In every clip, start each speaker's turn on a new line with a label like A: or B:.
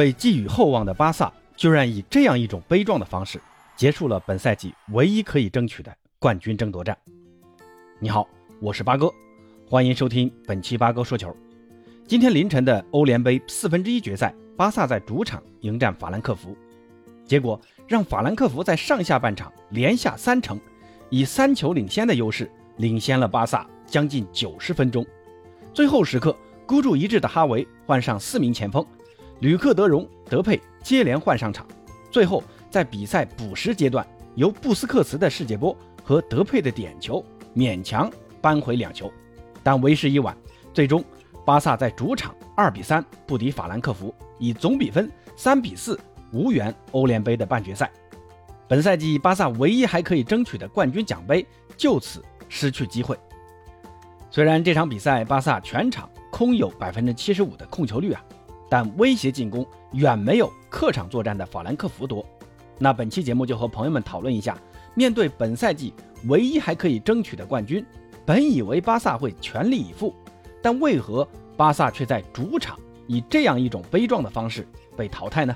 A: 被寄予厚望的巴萨，居然以这样一种悲壮的方式结束了本赛季唯一可以争取的冠军争夺战。你好，我是八哥，欢迎收听本期八哥说球。今天凌晨的欧联杯四分之一决赛，巴萨在主场迎战法兰克福，结果让法兰克福在上下半场连下三城，以三球领先的优势领先了巴萨将近九十分钟。最后时刻，孤注一掷的哈维换上四名前锋。吕克·德容、德佩接连换上场，最后在比赛补时阶段，由布斯克茨的世界波和德佩的点球勉强扳回两球，但为时已晚。最终，巴萨在主场二比三不敌法兰克福，以总比分三比四无缘欧联杯的半决赛。本赛季巴萨唯一还可以争取的冠军奖杯就此失去机会。虽然这场比赛巴萨全场空有百分之七十五的控球率啊。但威胁进攻远没有客场作战的法兰克福多。那本期节目就和朋友们讨论一下，面对本赛季唯一还可以争取的冠军，本以为巴萨会全力以赴，但为何巴萨却在主场以这样一种悲壮的方式被淘汰呢？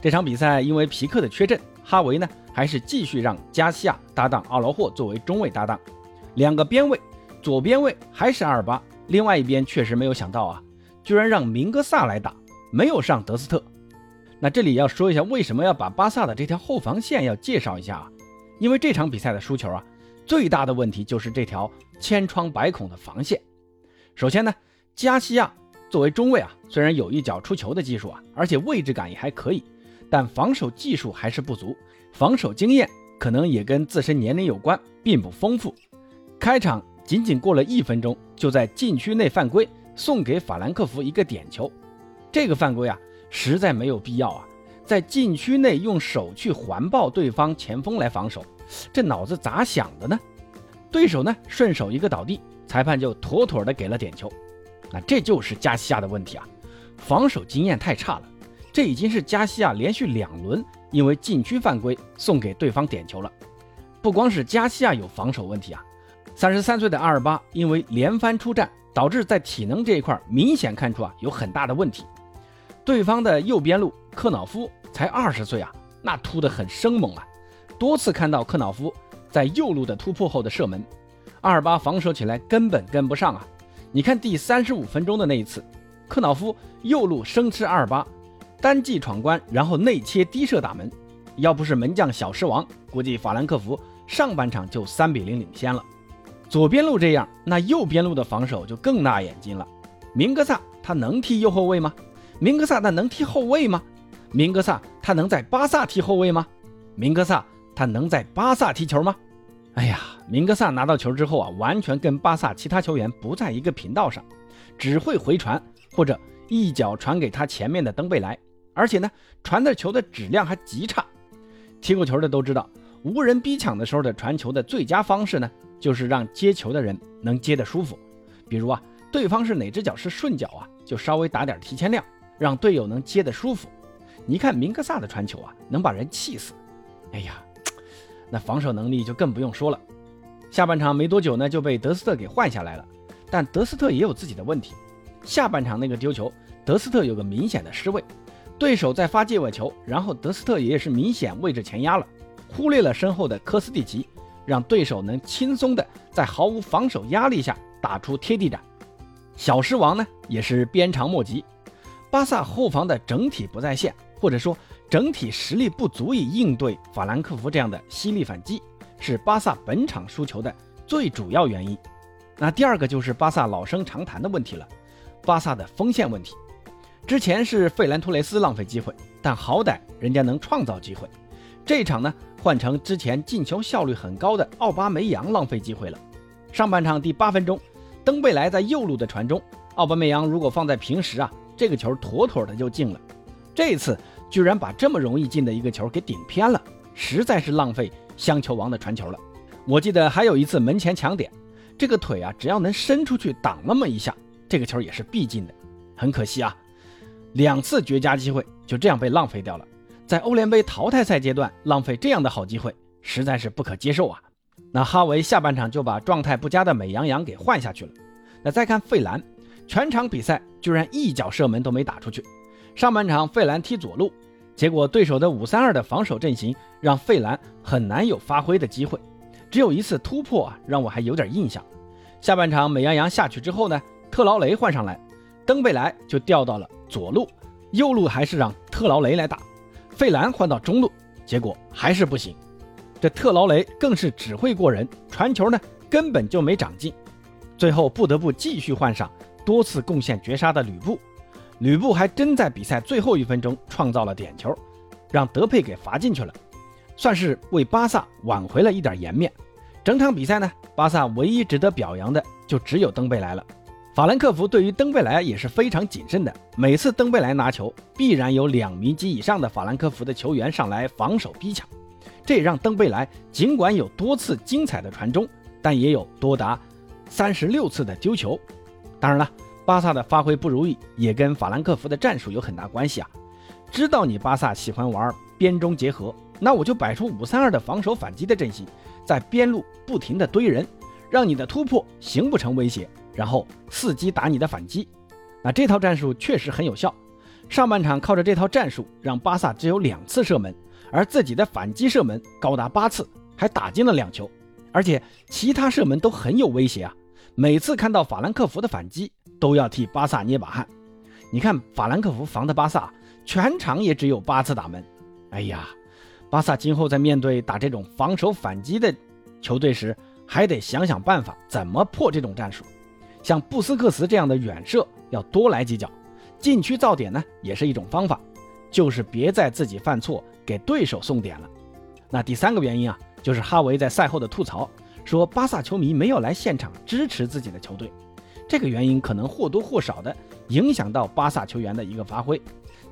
A: 这场比赛因为皮克的缺阵，哈维呢还是继续让加西亚搭档奥劳霍作为中卫搭档，两个边卫，左边卫还是阿尔巴，另外一边确实没有想到啊。居然让明哥萨来打，没有上德斯特。那这里要说一下，为什么要把巴萨的这条后防线要介绍一下啊？因为这场比赛的输球啊，最大的问题就是这条千疮百孔的防线。首先呢，加西亚作为中卫啊，虽然有一脚出球的技术啊，而且位置感也还可以，但防守技术还是不足，防守经验可能也跟自身年龄有关，并不丰富。开场仅仅过了一分钟，就在禁区内犯规。送给法兰克福一个点球，这个犯规啊，实在没有必要啊！在禁区内用手去环抱对方前锋来防守，这脑子咋想的呢？对手呢顺手一个倒地，裁判就妥妥的给了点球。那这就是加西亚的问题啊，防守经验太差了。这已经是加西亚连续两轮因为禁区犯规送给对方点球了。不光是加西亚有防守问题啊，三十三岁的阿尔巴因为连番出战。导致在体能这一块明显看出啊有很大的问题。对方的右边路克瑙夫才二十岁啊，那突得很生猛啊，多次看到克瑙夫在右路的突破后的射门，阿尔巴防守起来根本跟不上啊。你看第三十五分钟的那一次，克瑙夫右路生吃阿尔巴，单骑闯关，然后内切低射打门，要不是门将小狮王，估计法兰克福上半场就三比零领先了。左边路这样，那右边路的防守就更辣眼睛了。明格萨他能踢右后卫吗？明格萨他能踢后卫吗？明格萨他能在巴萨踢后卫吗？明格萨他能在巴萨踢球吗？哎呀，明格萨拿到球之后啊，完全跟巴萨其他球员不在一个频道上，只会回传或者一脚传给他前面的登贝莱，而且呢，传的球的质量还极差。踢过球的都知道，无人逼抢的时候的传球的最佳方式呢？就是让接球的人能接得舒服，比如啊，对方是哪只脚是顺脚啊，就稍微打点提前量，让队友能接得舒服。你看明克萨的传球啊，能把人气死。哎呀，那防守能力就更不用说了。下半场没多久呢，就被德斯特给换下来了。但德斯特也有自己的问题。下半场那个丢球，德斯特有个明显的失位，对手在发界外球，然后德斯特也是明显位置前压了，忽略了身后的科斯蒂奇。让对手能轻松的在毫无防守压力下打出贴地斩，小狮王呢也是鞭长莫及。巴萨后防的整体不在线，或者说整体实力不足以应对法兰克福这样的犀利反击，是巴萨本场输球的最主要原因。那第二个就是巴萨老生常谈的问题了，巴萨的锋线问题。之前是费兰托雷斯浪费机会，但好歹人家能创造机会。这一场呢？换成之前进球效率很高的奥巴梅扬浪费机会了。上半场第八分钟，登贝莱在右路的传中，奥巴梅扬如果放在平时啊，这个球妥妥的就进了。这次居然把这么容易进的一个球给顶偏了，实在是浪费香球王的传球了。我记得还有一次门前抢点，这个腿啊，只要能伸出去挡那么一下，这个球也是必进的。很可惜啊，两次绝佳机会就这样被浪费掉了。在欧联杯淘汰赛阶段浪费这样的好机会，实在是不可接受啊！那哈维下半场就把状态不佳的美羊羊给换下去了。那再看费兰，全场比赛居然一脚射门都没打出去，上半场费兰踢左路，结果对手的五三二的防守阵型让费兰很难有发挥的机会，只有一次突破啊，让我还有点印象。下半场美羊羊下去之后呢，特劳雷换上来，登贝莱就调到了左路，右路还是让特劳雷来打，费兰换到中路，结果还是不行。这特劳雷更是指挥过人，传球呢根本就没长进，最后不得不继续换上多次贡献绝杀的吕布。吕布还真在比赛最后一分钟创造了点球，让德佩给罚进去了，算是为巴萨挽回了一点颜面。整场比赛呢，巴萨唯一值得表扬的就只有登贝莱了。法兰克福对于登贝莱也是非常谨慎的，每次登贝莱拿球，必然有两名及以上的法兰克福的球员上来防守逼抢。这也让登贝莱尽管有多次精彩的传中，但也有多达三十六次的丢球。当然了，巴萨的发挥不如意也跟法兰克福的战术有很大关系啊。知道你巴萨喜欢玩边中结合，那我就摆出五三二的防守反击的阵型，在边路不停的堆人，让你的突破形不成威胁，然后伺机打你的反击。那这套战术确实很有效。上半场靠着这套战术，让巴萨只有两次射门。而自己的反击射门高达八次，还打进了两球，而且其他射门都很有威胁啊！每次看到法兰克福的反击，都要替巴萨捏把汗。你看法兰克福防的巴萨，全场也只有八次打门。哎呀，巴萨今后在面对打这种防守反击的球队时，还得想想办法怎么破这种战术。像布斯克茨这样的远射要多来几脚，禁区造点呢也是一种方法，就是别再自己犯错。给对手送点了。那第三个原因啊，就是哈维在赛后的吐槽，说巴萨球迷没有来现场支持自己的球队。这个原因可能或多或少的影响到巴萨球员的一个发挥。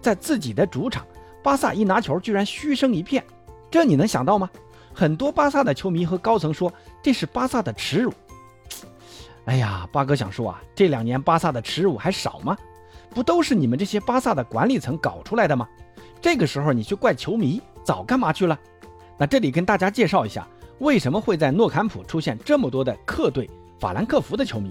A: 在自己的主场，巴萨一拿球居然嘘声一片，这你能想到吗？很多巴萨的球迷和高层说这是巴萨的耻辱。哎呀，八哥想说啊，这两年巴萨的耻辱还少吗？不都是你们这些巴萨的管理层搞出来的吗？这个时候你去怪球迷，早干嘛去了？那这里跟大家介绍一下，为什么会在诺坎普出现这么多的客队法兰克福的球迷？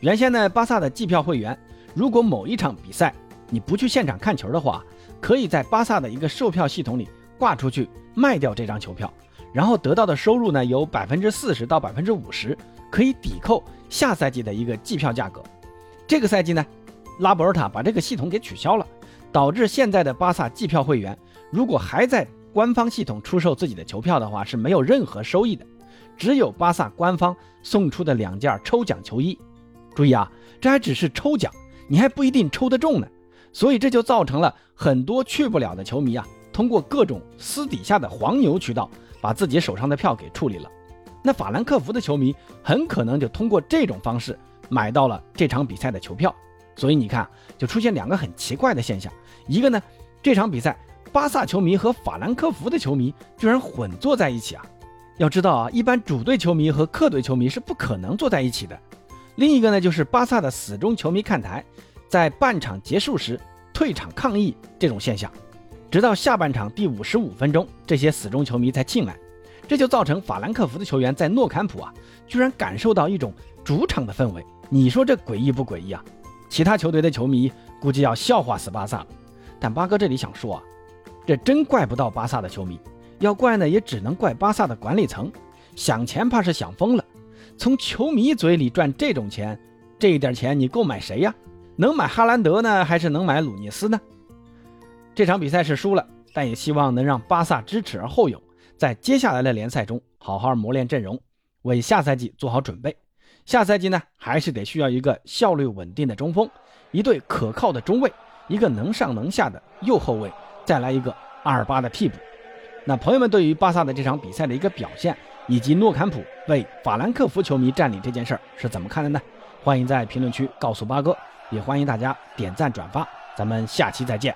A: 原先呢，巴萨的季票会员，如果某一场比赛你不去现场看球的话，可以在巴萨的一个售票系统里挂出去卖掉这张球票，然后得到的收入呢，有百分之四十到百分之五十可以抵扣下赛季的一个季票价格。这个赛季呢，拉波尔塔把这个系统给取消了。导致现在的巴萨季票会员，如果还在官方系统出售自己的球票的话，是没有任何收益的，只有巴萨官方送出的两件抽奖球衣。注意啊，这还只是抽奖，你还不一定抽得中呢。所以这就造成了很多去不了的球迷啊，通过各种私底下的黄牛渠道，把自己手上的票给处理了。那法兰克福的球迷很可能就通过这种方式买到了这场比赛的球票。所以你看，就出现两个很奇怪的现象。一个呢，这场比赛巴萨球迷和法兰克福的球迷居然混坐在一起啊！要知道啊，一般主队球迷和客队球迷是不可能坐在一起的。另一个呢，就是巴萨的死忠球迷看台，在半场结束时退场抗议这种现象，直到下半场第五十五分钟，这些死忠球迷才进来，这就造成法兰克福的球员在诺坎普啊，居然感受到一种主场的氛围。你说这诡异不诡异啊？其他球队的球迷估计要笑话死巴萨了。但八哥这里想说啊，这真怪不到巴萨的球迷，要怪呢也只能怪巴萨的管理层，想钱怕是想疯了。从球迷嘴里赚这种钱，这一点钱你够买谁呀？能买哈兰德呢，还是能买鲁尼斯呢？这场比赛是输了，但也希望能让巴萨知耻而后勇，在接下来的联赛中好好磨练阵容，为下赛季做好准备。下赛季呢，还是得需要一个效率稳定的中锋，一对可靠的中卫。一个能上能下的右后卫，再来一个阿尔巴的替补。那朋友们对于巴萨的这场比赛的一个表现，以及诺坎普为法兰克福球迷占领这件事儿是怎么看的呢？欢迎在评论区告诉八哥，也欢迎大家点赞转发。咱们下期再见。